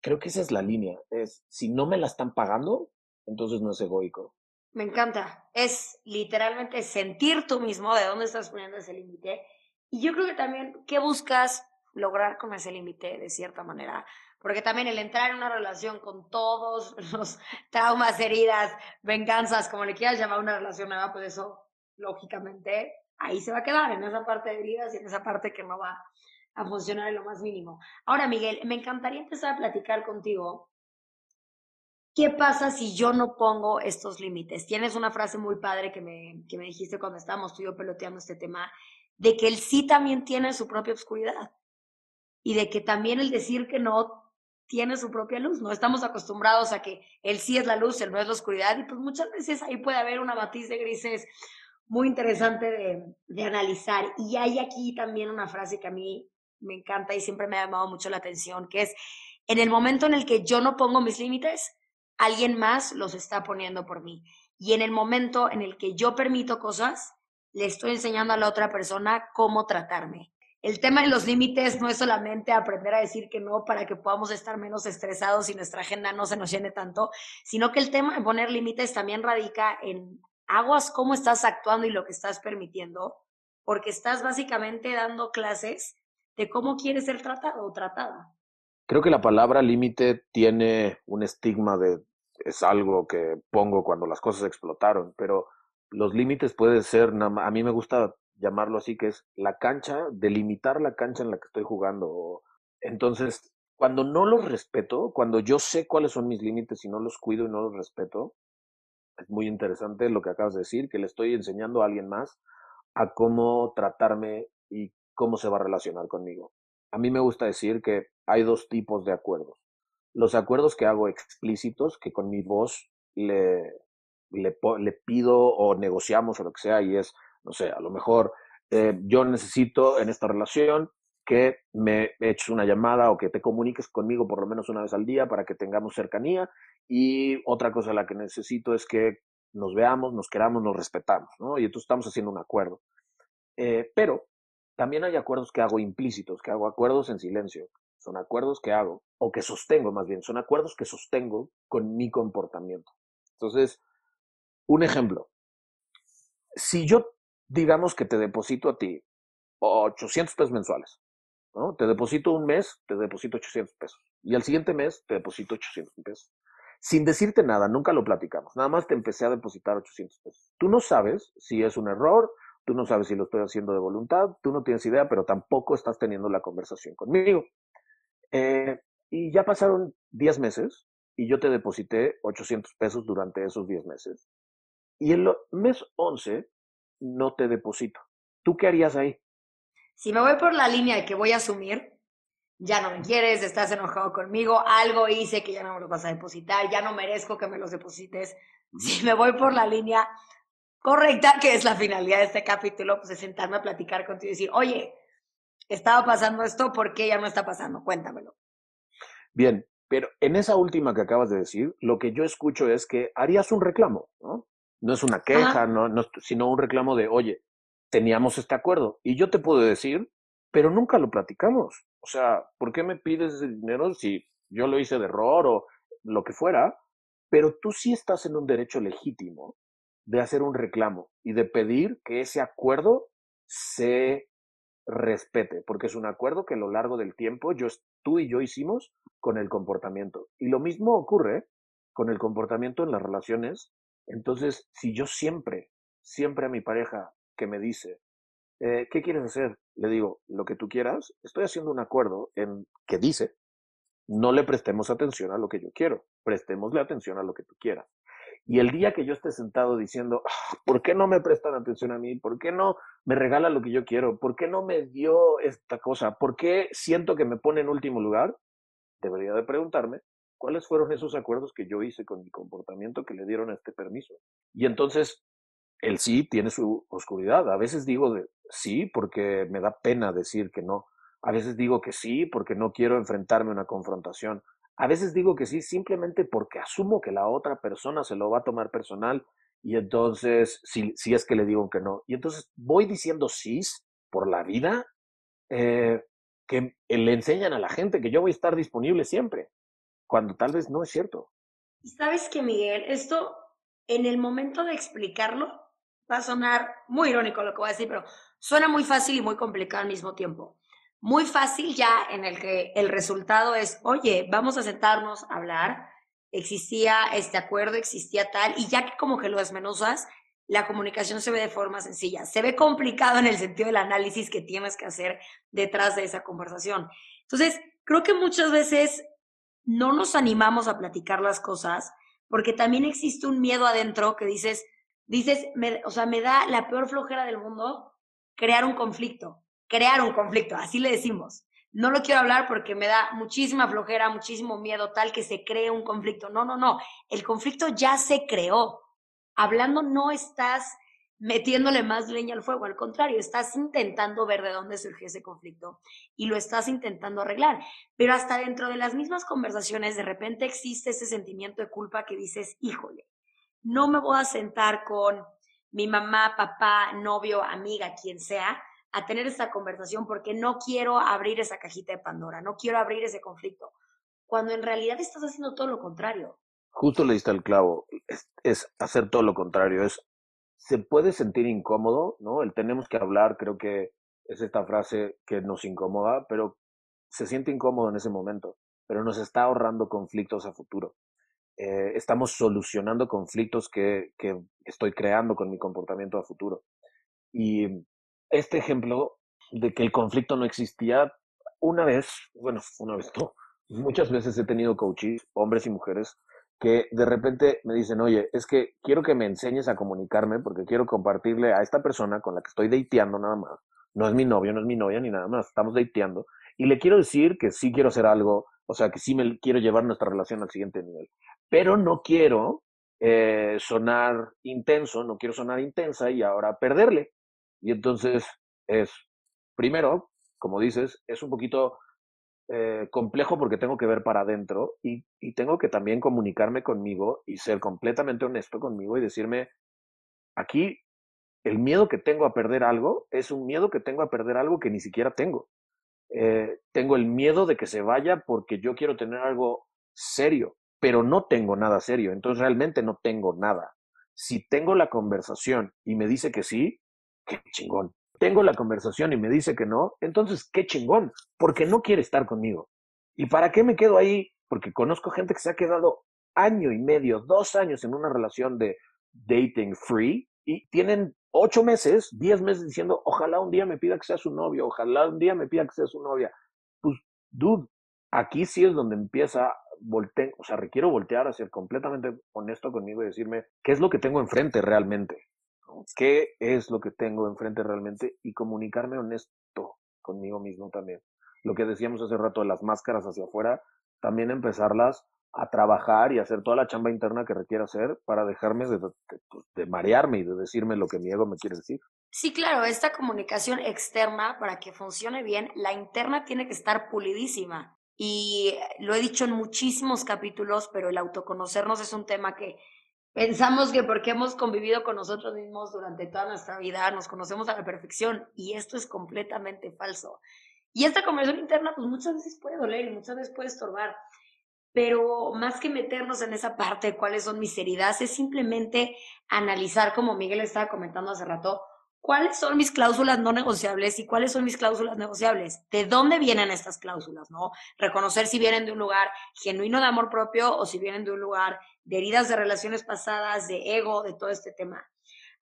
creo que esa es la línea. Es, si no me la están pagando, entonces no es egoico. Me encanta. Es literalmente sentir tú mismo de dónde estás poniendo ese límite. Y yo creo que también, ¿qué buscas lograr con ese límite de cierta manera? Porque también el entrar en una relación con todos [laughs] los traumas, heridas, venganzas, como le quieras llamar una relación nueva, pues eso, lógicamente, ahí se va a quedar, en esa parte de heridas y en esa parte que no va a funcionar en lo más mínimo. Ahora, Miguel, me encantaría empezar a platicar contigo ¿qué pasa si yo no pongo estos límites? Tienes una frase muy padre que me, que me dijiste cuando estábamos tú y yo peloteando este tema, de que el sí también tiene su propia oscuridad y de que también el decir que no tiene su propia luz. No estamos acostumbrados a que el sí es la luz, el no es la oscuridad y pues muchas veces ahí puede haber una matiz de grises muy interesante de, de analizar. Y hay aquí también una frase que a mí me encanta y siempre me ha llamado mucho la atención, que es, en el momento en el que yo no pongo mis límites, alguien más los está poniendo por mí. Y en el momento en el que yo permito cosas, le estoy enseñando a la otra persona cómo tratarme. El tema de los límites no es solamente aprender a decir que no para que podamos estar menos estresados y nuestra agenda no se nos llene tanto, sino que el tema de poner límites también radica en aguas cómo estás actuando y lo que estás permitiendo, porque estás básicamente dando clases de cómo quieres ser tratado o tratada. Creo que la palabra límite tiene un estigma de es algo que pongo cuando las cosas explotaron, pero los límites pueden ser, a mí me gusta llamarlo así, que es la cancha, delimitar la cancha en la que estoy jugando. Entonces, cuando no los respeto, cuando yo sé cuáles son mis límites y no los cuido y no los respeto, es muy interesante lo que acabas de decir, que le estoy enseñando a alguien más a cómo tratarme y cómo se va a relacionar conmigo. A mí me gusta decir que hay dos tipos de acuerdos los acuerdos que hago explícitos, que con mi voz le, le, le, pido o negociamos o lo que sea, y es, no sé, a lo mejor eh, yo necesito en esta relación que me eches una llamada o que te comuniques conmigo por lo menos una vez al día para que tengamos cercanía. Y otra cosa la que necesito es que nos veamos, nos queramos, nos respetamos, ¿no? Y entonces estamos haciendo un acuerdo. Eh, pero también hay acuerdos que hago implícitos, que hago acuerdos en silencio, son acuerdos que hago, o que sostengo más bien, son acuerdos que sostengo con mi comportamiento. Entonces, un ejemplo, si yo digamos que te deposito a ti 800 pesos mensuales, ¿no? Te deposito un mes, te deposito 800 pesos, y al siguiente mes te deposito 800 pesos. Sin decirte nada, nunca lo platicamos, nada más te empecé a depositar 800 pesos. Tú no sabes si es un error, tú no sabes si lo estoy haciendo de voluntad, tú no tienes idea, pero tampoco estás teniendo la conversación conmigo. Eh, y ya pasaron 10 meses y yo te deposité 800 pesos durante esos 10 meses. Y el mes 11 no te deposito. ¿Tú qué harías ahí? Si me voy por la línea de que voy a asumir, ya no me quieres, estás enojado conmigo, algo hice que ya no me lo vas a depositar, ya no merezco que me los deposites. Si me voy por la línea correcta, que es la finalidad de este capítulo, pues es sentarme a platicar contigo y decir, oye, estaba pasando esto, ¿por qué ya no está pasando? Cuéntamelo. Bien, pero en esa última que acabas de decir, lo que yo escucho es que harías un reclamo, ¿no? No es una queja, no, no, sino un reclamo de, oye, teníamos este acuerdo. Y yo te puedo decir, pero nunca lo platicamos. O sea, ¿por qué me pides ese dinero si yo lo hice de error o lo que fuera? Pero tú sí estás en un derecho legítimo de hacer un reclamo y de pedir que ese acuerdo se respete, porque es un acuerdo que a lo largo del tiempo yo, tú y yo hicimos con el comportamiento. Y lo mismo ocurre con el comportamiento en las relaciones. Entonces, si yo siempre, siempre a mi pareja que me dice, eh, ¿qué quieres hacer? Le digo, lo que tú quieras, estoy haciendo un acuerdo en que dice, no le prestemos atención a lo que yo quiero, prestémosle atención a lo que tú quieras. Y el día que yo esté sentado diciendo, ah, ¿por qué no me prestan atención a mí? ¿Por qué no me regala lo que yo quiero? ¿Por qué no me dio esta cosa? ¿Por qué siento que me pone en último lugar? Debería de preguntarme cuáles fueron esos acuerdos que yo hice con mi comportamiento que le dieron este permiso. Y entonces el sí tiene su oscuridad. A veces digo de sí porque me da pena decir que no. A veces digo que sí porque no quiero enfrentarme a una confrontación. A veces digo que sí simplemente porque asumo que la otra persona se lo va a tomar personal y entonces, si, si es que le digo que no. Y entonces voy diciendo sí por la vida eh, que le enseñan a la gente que yo voy a estar disponible siempre, cuando tal vez no es cierto. Y sabes que, Miguel, esto en el momento de explicarlo, va a sonar muy irónico lo que voy a decir, pero suena muy fácil y muy complicado al mismo tiempo. Muy fácil ya en el que el resultado es, oye, vamos a sentarnos a hablar, existía este acuerdo, existía tal, y ya que como que lo desmenuzas, la comunicación se ve de forma sencilla. Se ve complicado en el sentido del análisis que tienes que hacer detrás de esa conversación. Entonces, creo que muchas veces no nos animamos a platicar las cosas porque también existe un miedo adentro que dices, dices, o sea, me da la peor flojera del mundo crear un conflicto, crear un conflicto, así le decimos. No lo quiero hablar porque me da muchísima flojera, muchísimo miedo tal que se cree un conflicto. No, no, no, el conflicto ya se creó. Hablando no estás metiéndole más leña al fuego, al contrario, estás intentando ver de dónde surgió ese conflicto y lo estás intentando arreglar. Pero hasta dentro de las mismas conversaciones, de repente existe ese sentimiento de culpa que dices, híjole, no me voy a sentar con mi mamá, papá, novio, amiga, quien sea, a tener esta conversación porque no quiero abrir esa cajita de Pandora, no quiero abrir ese conflicto, cuando en realidad estás haciendo todo lo contrario. Justo le diste el clavo, es, hacer todo lo contrario, es, se puede sentir incómodo, ¿no? El tenemos que hablar, creo que es esta frase que nos incomoda, pero se siente incómodo en ese momento, pero nos está ahorrando conflictos a futuro. Eh, estamos solucionando conflictos que, que, estoy creando con mi comportamiento a futuro. Y este ejemplo de que el conflicto no existía, una vez, bueno, una vez no, muchas veces he tenido coaches, hombres y mujeres, que de repente me dicen, oye, es que quiero que me enseñes a comunicarme porque quiero compartirle a esta persona con la que estoy dateando nada más. No es mi novio, no es mi novia ni nada más, estamos dateando. Y le quiero decir que sí quiero hacer algo, o sea, que sí me quiero llevar nuestra relación al siguiente nivel pero no quiero eh, sonar intenso, no quiero sonar intensa y ahora perderle. Y entonces es, primero, como dices, es un poquito eh, complejo porque tengo que ver para adentro y, y, tengo que también comunicarme conmigo y ser completamente honesto conmigo y decirme, aquí el miedo que tengo a perder algo es un miedo que tengo a perder algo que ni siquiera tengo. Eh, tengo el miedo de que se vaya porque yo quiero tener algo serio pero no tengo nada serio, entonces realmente no tengo nada. Si tengo la conversación y me dice que sí, qué chingón. Tengo la conversación y me dice que no, entonces qué chingón, porque no quiere estar conmigo. ¿Y para qué me quedo ahí? Porque conozco gente que se ha quedado año y medio, dos años en una relación de dating free y tienen ocho meses, diez meses diciendo, ojalá un día me pida que sea su novio, ojalá un día me pida que sea su novia. Pues, dude, aquí sí es donde empieza volte, o sea, requiero voltear a ser completamente honesto conmigo y decirme qué es lo que tengo enfrente realmente. ¿Qué es lo que tengo enfrente realmente? Y comunicarme honesto conmigo mismo también. Lo que decíamos hace rato de las máscaras hacia afuera, también empezarlas a trabajar y hacer toda la chamba interna que requiera hacer para dejarme de, de, marearme y de decirme lo que mi ego me quiere decir. Sí, claro, esta comunicación externa, para que funcione bien, la interna tiene que estar pulidísima. Y lo he dicho en muchísimos capítulos, pero el autoconocernos es un tema que pensamos que porque hemos convivido con nosotros mismos durante toda nuestra vida, nos conocemos a la perfección y esto es completamente falso. Y esta conversación interna, pues muchas veces puede doler y muchas veces puede estorbar, pero más que meternos en esa parte de cuáles son mis heridas, es simplemente analizar, como Miguel estaba comentando hace rato, ¿Cuáles son mis cláusulas no negociables y cuáles son mis cláusulas negociables? ¿De dónde vienen estas cláusulas? ¿No? Reconocer si vienen de un lugar genuino de amor propio o si vienen de un lugar de heridas de relaciones pasadas, de ego, de todo este tema.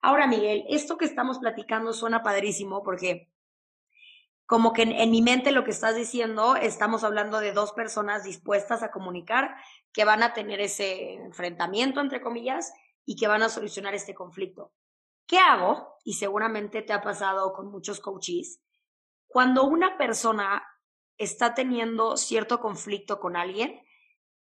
Ahora, Miguel, esto que estamos platicando suena padrísimo porque como que en, mi mente lo que estás diciendo, estamos hablando de dos personas dispuestas a comunicar, que van a tener ese enfrentamiento, entre comillas, y que van a solucionar este conflicto. ¿Qué hago? Y seguramente te ha pasado con muchos coaches. Cuando una persona está teniendo cierto conflicto con alguien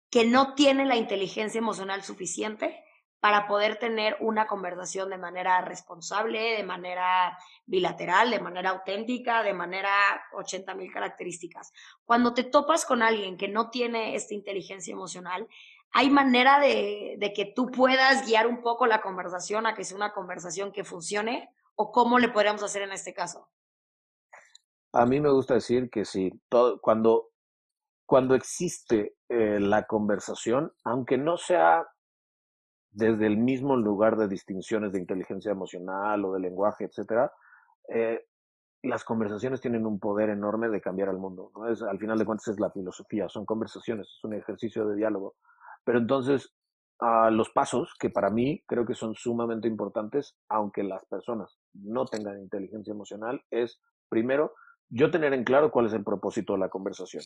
que no tiene la inteligencia emocional suficiente para poder tener una conversación de manera responsable, de manera bilateral, de manera auténtica, de manera 80 mil características. Cuando te topas con alguien que no tiene esta inteligencia emocional, ¿hay manera de, que tú puedas guiar un poco la conversación a que sea una conversación que funcione? ¿O cómo le podríamos hacer en este caso? A mí me gusta decir que sí, cuando, cuando existe eh, la conversación, aunque no sea desde el mismo lugar de distinciones de inteligencia emocional o de lenguaje, etcétera, eh, las conversaciones tienen un poder enorme de cambiar al mundo. al final de cuentas es la filosofía, son conversaciones, es un ejercicio de diálogo. Pero entonces, uh, los pasos, que para mí creo que son sumamente importantes, aunque las personas no tengan inteligencia emocional, es primero yo tener en claro cuál es el propósito de la conversación.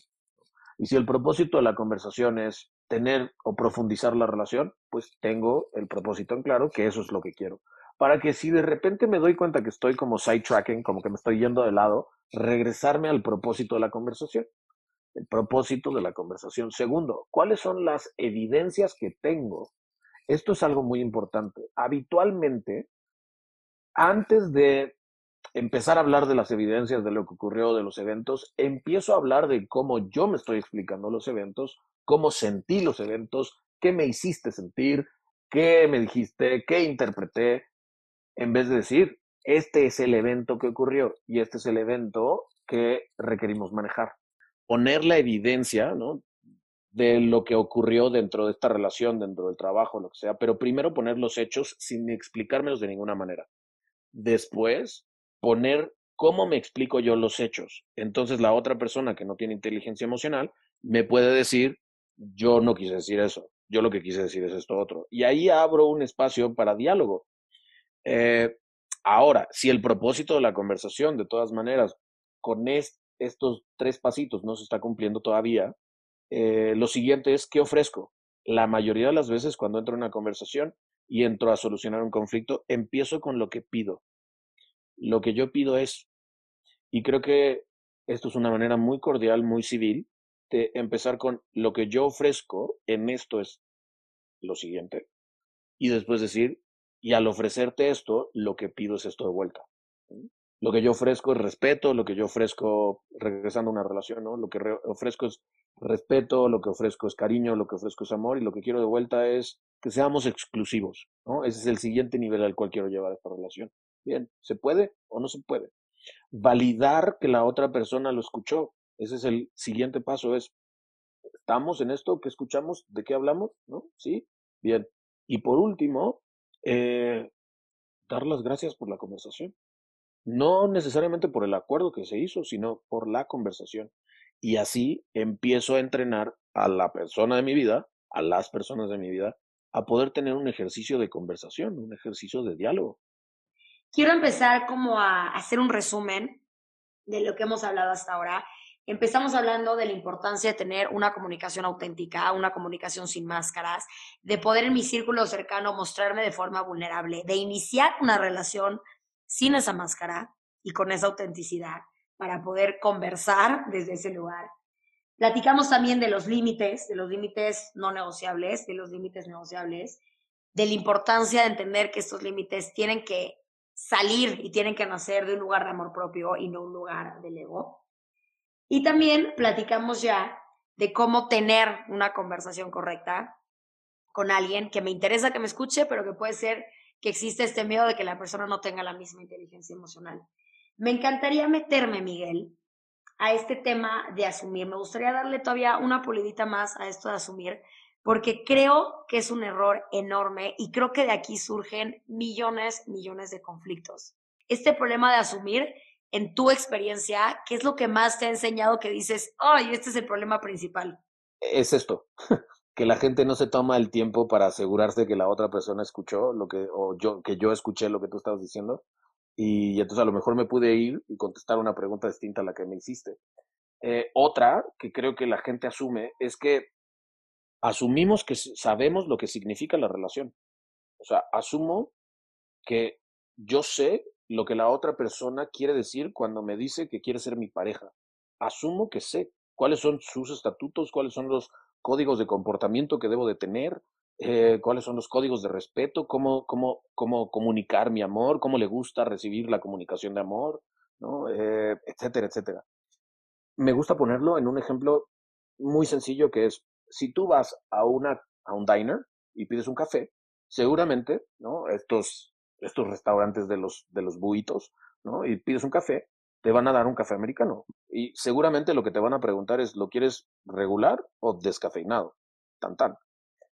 Y si el propósito de la conversación es tener o profundizar la relación, pues tengo el propósito en claro que eso es lo que quiero. Para que si de repente me doy cuenta que estoy como sidetracking, como que me estoy yendo de lado, regresarme al propósito de la conversación. El propósito de la conversación. Segundo, ¿cuáles son las evidencias que tengo? Esto es algo muy importante. Habitualmente, antes de empezar a hablar de las evidencias de lo que ocurrió, de los eventos, empiezo a hablar de cómo yo me estoy explicando los eventos, cómo sentí los eventos, qué me hiciste sentir, qué me dijiste, qué interpreté, en vez de decir, este es el evento que ocurrió y este es el evento que requerimos manejar. Poner la evidencia, de lo que ocurrió dentro de esta relación, dentro del trabajo, lo que sea, pero primero poner los hechos sin explicármelos de ninguna manera. Después, poner cómo me explico yo los hechos. Entonces la otra persona que no tiene inteligencia emocional me puede decir, yo no quise decir eso, yo lo que quise decir es esto otro. Y ahí abro un espacio para diálogo. Eh, ahora, si el propósito de la conversación, de todas maneras, con estos tres pasitos no se está cumpliendo todavía, eh, lo siguiente es, ¿qué ofrezco? La mayoría de las veces cuando entro en una conversación y entro a solucionar un conflicto, empiezo con lo que pido. Lo que yo pido es, y creo que esto es una manera muy cordial, muy civil, de empezar con lo que yo ofrezco en esto es lo siguiente, y después decir, y al ofrecerte esto, lo que pido es esto de vuelta. Lo que yo ofrezco es respeto, lo que yo ofrezco, regresando a una relación, ¿no? Lo que ofrezco es respeto, lo que ofrezco es cariño, lo que ofrezco es amor, y lo que quiero de vuelta es que seamos exclusivos, ¿no? Ese es el siguiente nivel al cual quiero llevar esta relación. Bien, ¿se puede o no se puede? Validar que la otra persona lo escuchó. Ese es el siguiente paso, es, ¿estamos en esto que escuchamos? ¿De qué hablamos? ¿No? ¿Sí? Bien. Y por último, eh, dar las gracias por la conversación. No necesariamente por el acuerdo que se hizo, sino por la conversación. Y así empiezo a entrenar a la persona de mi vida, a las personas de mi vida, a poder tener un ejercicio de conversación, un ejercicio de diálogo. Quiero empezar como a hacer un resumen de lo que hemos hablado hasta ahora. Empezamos hablando de la importancia de tener una comunicación auténtica, una comunicación sin máscaras, de poder en mi círculo cercano mostrarme de forma vulnerable, de iniciar una relación sin esa máscara y con esa autenticidad para poder conversar desde ese lugar. Platicamos también de los límites, de los límites no negociables, de los límites negociables, de la importancia de entender que estos límites tienen que salir y tienen que nacer de un lugar de amor propio y no un lugar del ego. Y también platicamos ya de cómo tener una conversación correcta con alguien que me interesa que me escuche, pero que puede ser que existe este miedo de que la persona no tenga la misma inteligencia emocional. Me encantaría meterme, Miguel, a este tema de asumir. Me gustaría darle todavía una pulidita más a esto de asumir, porque creo que es un error enorme y creo que de aquí surgen millones, millones de conflictos. Este problema de asumir en tu experiencia, ¿qué es lo que más te ha enseñado que dices, ay, este es el problema principal? Es esto. Que la gente no se toma el tiempo para asegurarse que la otra persona escuchó lo que, o yo, que yo escuché lo que tú estabas diciendo. Y, entonces a lo mejor me pude ir y contestar una pregunta distinta a la que me hiciste. Eh, otra que creo que la gente asume es que asumimos que sabemos lo que significa la relación. O sea, asumo que yo sé lo que la otra persona quiere decir cuando me dice que quiere ser mi pareja. Asumo que sé cuáles son sus estatutos, cuáles son los códigos de comportamiento que debo de tener, eh, cuáles son los códigos de respeto, cómo, cómo, cómo comunicar mi amor, cómo le gusta recibir la comunicación de amor, ¿no? Eh, etcétera, etcétera. Me gusta ponerlo en un ejemplo muy sencillo que es, si tú vas a, una, a un diner y pides un café, seguramente, ¿no? Estos, estos restaurantes de los, de los buitos, ¿no? Y pides un café, te van a dar un café americano. Y seguramente lo que te van a preguntar es, ¿lo quieres regular o descafeinado? Tan tan.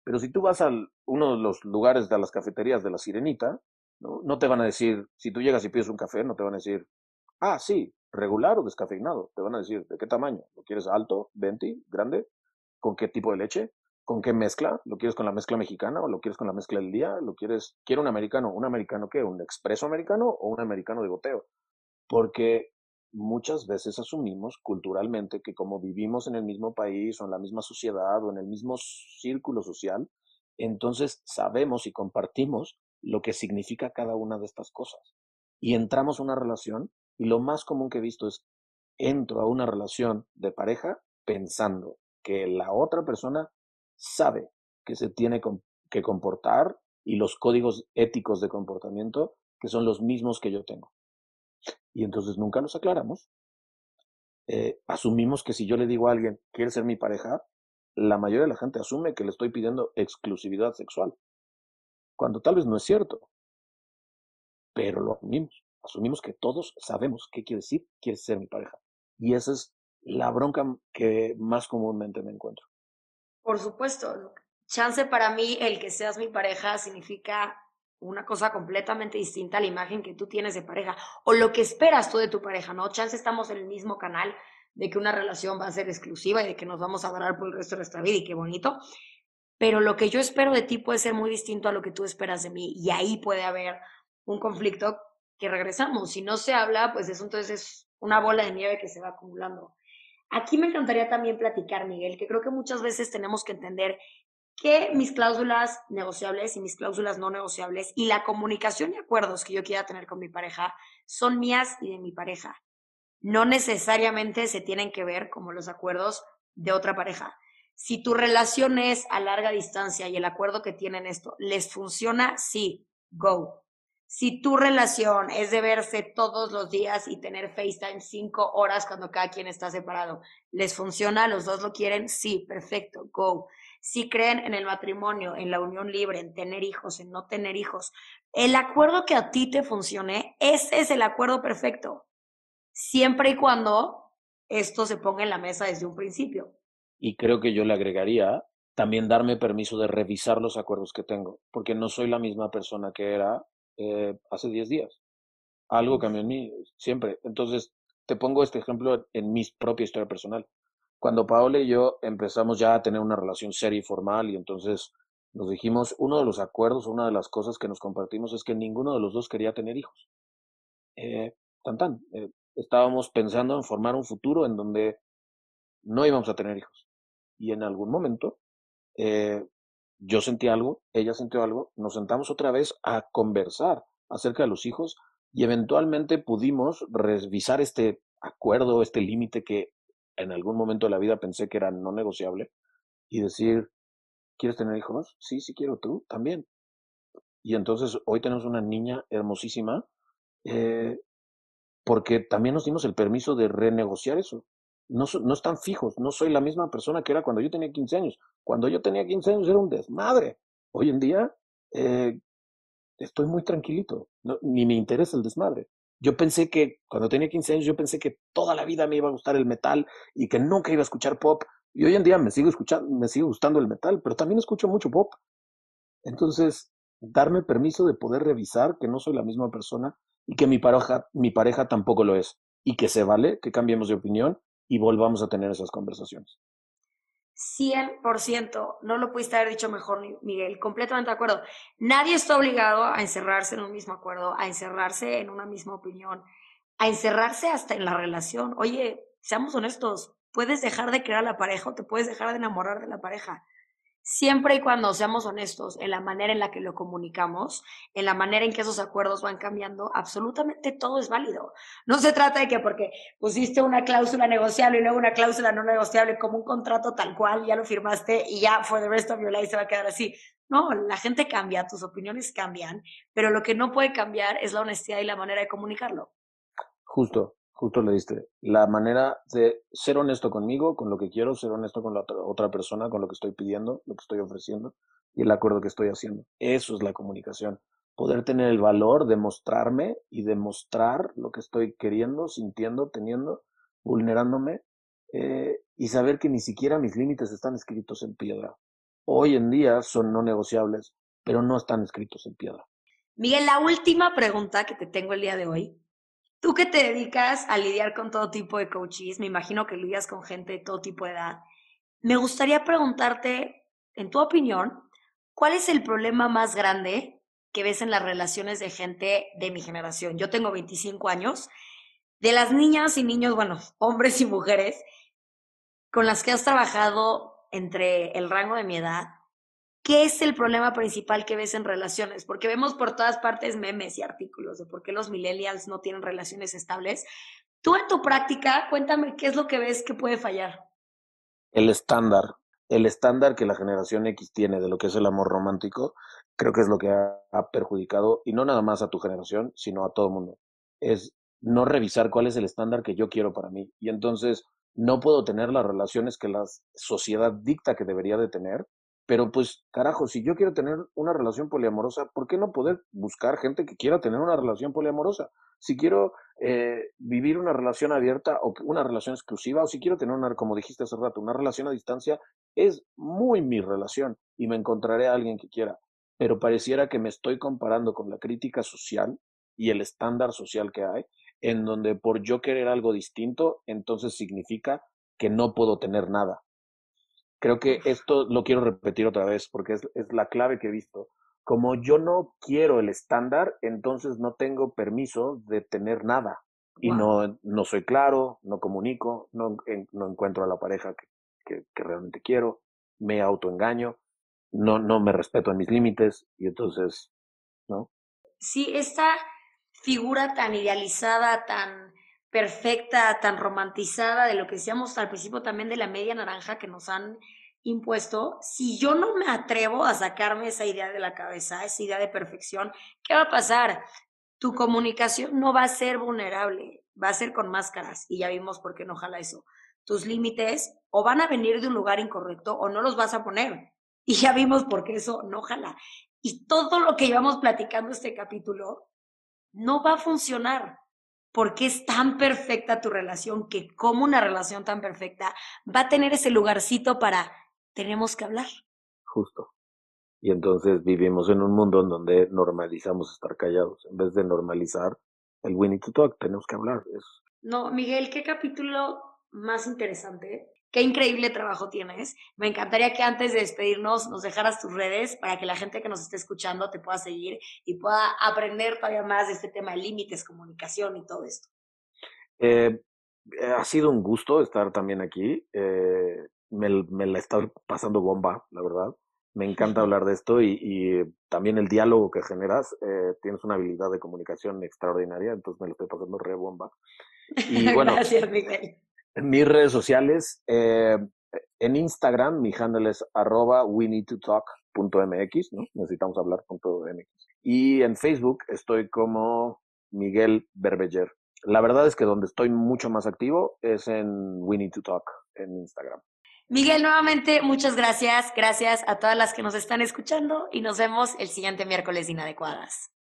Pero si tú vas a uno de los lugares de las cafeterías de la Sirenita, ¿no? no te van a decir, si tú llegas y pides un café, no te van a decir, ah, sí, regular o descafeinado. Te van a decir, ¿de qué tamaño? ¿Lo quieres alto, 20, grande? ¿Con qué tipo de leche? ¿Con qué mezcla? ¿Lo quieres con la mezcla mexicana o lo quieres con la mezcla del día? ¿Lo quieres? ¿Quiero un americano? ¿Un americano qué? ¿Un expreso americano o un americano de goteo? Porque muchas veces asumimos culturalmente que como vivimos en el mismo país o en la misma sociedad o en el mismo círculo social, entonces sabemos y compartimos lo que significa cada una de estas cosas. Y entramos a una relación y lo más común que he visto es, entro a una relación de pareja pensando que la otra persona sabe que se tiene que comportar y los códigos éticos de comportamiento que son los mismos que yo tengo y entonces nunca los aclaramos. Eh, asumimos que si yo le digo a alguien, quiere ser mi pareja, la mayoría de la gente asume que le estoy pidiendo exclusividad sexual, cuando tal vez no es cierto, pero lo asumimos. Asumimos que todos sabemos qué quiere decir, quiere ser mi pareja. Y esa es la bronca que más comúnmente me encuentro. Por supuesto, chance para mí el que seas mi pareja significa una cosa completamente distinta a la imagen que tú tienes de pareja o lo que esperas tú de tu pareja, ¿no? Chance estamos en el mismo canal de que una relación va a ser exclusiva y de que nos vamos a adorar por el resto de nuestra vida y qué bonito, pero lo que yo espero de ti puede ser muy distinto a lo que tú esperas de mí y ahí puede haber un conflicto que regresamos. Si no se habla, pues es una bola de nieve que se va acumulando. Aquí me encantaría también platicar, Miguel, que creo que muchas veces tenemos que entender que mis cláusulas negociables y mis cláusulas no negociables y la comunicación y acuerdos que yo quiera tener con mi pareja son mías y de mi pareja. No necesariamente se tienen que ver como los acuerdos de otra pareja. Si tu relación es a larga distancia y el acuerdo que tienen esto les funciona, sí, go. Si tu relación es de verse todos los días y tener FaceTime cinco horas cuando cada quien está separado, ¿les funciona? ¿Los dos lo quieren? Sí, perfecto, go si creen en el matrimonio, en la unión libre, en tener hijos, en no tener hijos, el acuerdo que a ti te funcione, ese es el acuerdo perfecto, siempre y cuando esto se ponga en la mesa desde un principio. Y creo que yo le agregaría también darme permiso de revisar los acuerdos que tengo, porque no soy la misma persona que era eh, hace 10 días. Algo cambió en mí siempre. Entonces, te pongo este ejemplo en mi propia historia personal cuando Paola y yo empezamos ya a tener una relación seria y formal y entonces nos dijimos, uno de los acuerdos, una de las cosas que nos compartimos es que ninguno de los dos quería tener hijos. Eh, tan tan, eh, estábamos pensando en formar un futuro en donde no íbamos a tener hijos. Y en algún momento eh, yo sentí algo, ella sintió algo, nos sentamos otra vez a conversar acerca de los hijos y eventualmente pudimos revisar este acuerdo, este límite que en algún momento de la vida pensé que era no negociable y decir, ¿quieres tener hijos? Sí, sí quiero, tú también. Y entonces hoy tenemos una niña hermosísima eh, porque también nos dimos el permiso de renegociar eso. No, no están fijos, no soy la misma persona que era cuando yo tenía 15 años. Cuando yo tenía 15 años era un desmadre. Hoy en día eh, estoy muy tranquilito, ni me interesa el desmadre. Yo pensé que cuando tenía 15 años, yo pensé que toda la vida me iba a gustar el metal y que nunca iba a escuchar pop. Y hoy en día me sigo escuchando, me sigue gustando el metal, pero también escucho mucho pop. Entonces, darme permiso de poder revisar que no soy la misma persona y que mi pareja, mi pareja tampoco lo es. Y que se vale que cambiemos de opinión y volvamos a tener esas conversaciones. 100%, no lo pudiste haber dicho mejor, Miguel, completamente de acuerdo. Nadie está obligado a encerrarse en un mismo acuerdo, a encerrarse en una misma opinión, a encerrarse hasta en la relación. Oye, seamos honestos, puedes dejar de crear la pareja o te puedes dejar de enamorar de la pareja siempre y cuando seamos honestos en la manera en la que lo comunicamos, en la manera en que esos acuerdos van cambiando, absolutamente todo es válido. No se trata de que porque pusiste una cláusula negociable y luego una cláusula no negociable como un contrato tal cual, ya lo firmaste y ya for the rest of your life se va a quedar así. No, la gente cambia, tus opiniones cambian, pero lo que no puede cambiar es la honestidad y la manera de comunicarlo. Justo, justo le diste, la manera de ser honesto conmigo, con lo que quiero, ser honesto con la otra, persona, con lo que estoy pidiendo, lo que estoy ofreciendo y el acuerdo que estoy haciendo. Eso es la comunicación. Poder tener el valor de mostrarme y demostrar lo que estoy queriendo, sintiendo, teniendo, vulnerándome eh, y saber que ni siquiera mis límites están escritos en piedra. Hoy en día son no negociables, pero no están escritos en piedra. Miguel, la última pregunta que te tengo el día de hoy Tú que te dedicas a lidiar con todo tipo de coaches, me imagino que lidias con gente de todo tipo de edad. Me gustaría preguntarte, en tu opinión, ¿cuál es el problema más grande que ves en las relaciones de gente de mi generación? Yo tengo 25 años. De las niñas y niños, bueno, [laughs] hombres y mujeres, con las que has trabajado entre el rango de mi edad, ¿Qué es el problema principal que ves en relaciones? Porque vemos por todas partes memes y artículos de por qué los millennials no tienen relaciones estables. Tú en tu práctica, cuéntame qué es lo que ves que puede fallar. El estándar, el estándar que la generación X tiene de lo que es el amor romántico, creo que es lo que ha, perjudicado, y no nada más a tu generación, sino a todo el mundo. Es no revisar cuál es el estándar que yo quiero para mí. Y entonces no puedo tener las relaciones que la sociedad dicta que debería de tener, pero pues, carajo, si yo quiero tener una relación poliamorosa, ¿por qué no poder buscar gente que quiera tener una relación poliamorosa? Si quiero eh, vivir una relación abierta o una relación exclusiva, o si quiero tener una, como dijiste hace rato, una relación a distancia, es muy mi relación y me encontraré a alguien que quiera. Pero pareciera que me estoy comparando con la crítica social y el estándar social que hay, en donde por yo querer algo distinto, entonces significa que no puedo tener nada Creo que esto lo quiero repetir otra vez porque es, la clave que he visto. Como yo no quiero el estándar, entonces no tengo permiso de tener nada. Y no, no soy claro, no comunico, no, no encuentro a la pareja que, que, realmente quiero, me autoengaño, no, no me respeto en mis límites y entonces, ¿no? Sí, esta figura tan idealizada, tan perfecta, tan romantizada de lo que decíamos al principio también de la media naranja que nos han impuesto, si yo no me atrevo a sacarme esa idea de la cabeza, esa idea de perfección, ¿qué va a pasar? Tu comunicación no va a ser vulnerable, va a ser con máscaras y ya vimos por qué no jala eso. Tus límites o van a venir de un lugar incorrecto o no los vas a poner. Y ya vimos por qué eso no jala. Y todo lo que llevamos platicando este capítulo no va a funcionar por qué es tan perfecta tu relación, que como una relación tan perfecta va a tener ese lugarcito para tenemos que hablar. Justo. Y entonces vivimos en un mundo en donde normalizamos estar callados. En vez de normalizar el we need to talk, tenemos que hablar. No, Miguel, qué capítulo más interesante. Qué increíble trabajo tienes. Me encantaría que antes de despedirnos nos dejaras tus redes para que la gente que nos esté escuchando te pueda seguir y pueda aprender todavía más de este tema de límites, comunicación y todo esto. Eh, eh, ha sido un gusto estar también aquí. Eh, me, me, la está pasando bomba, la verdad. Me encanta [laughs] hablar de esto y, también el diálogo que generas. tienes una habilidad de comunicación extraordinaria, entonces me lo estoy pasando re bomba. [laughs] Y bueno, Gracias, Miguel. Mis redes sociales, eh, en Instagram, mi handle es arroba we need to talk.mx, ¿no? Necesitamos hablar.mx. Y en Facebook estoy como Miguel Berbeller. La verdad es que donde estoy mucho más activo es en We Need to Talk, en Instagram. Miguel, nuevamente, muchas gracias. Gracias a todas las que nos están escuchando y nos vemos el siguiente miércoles inadecuadas.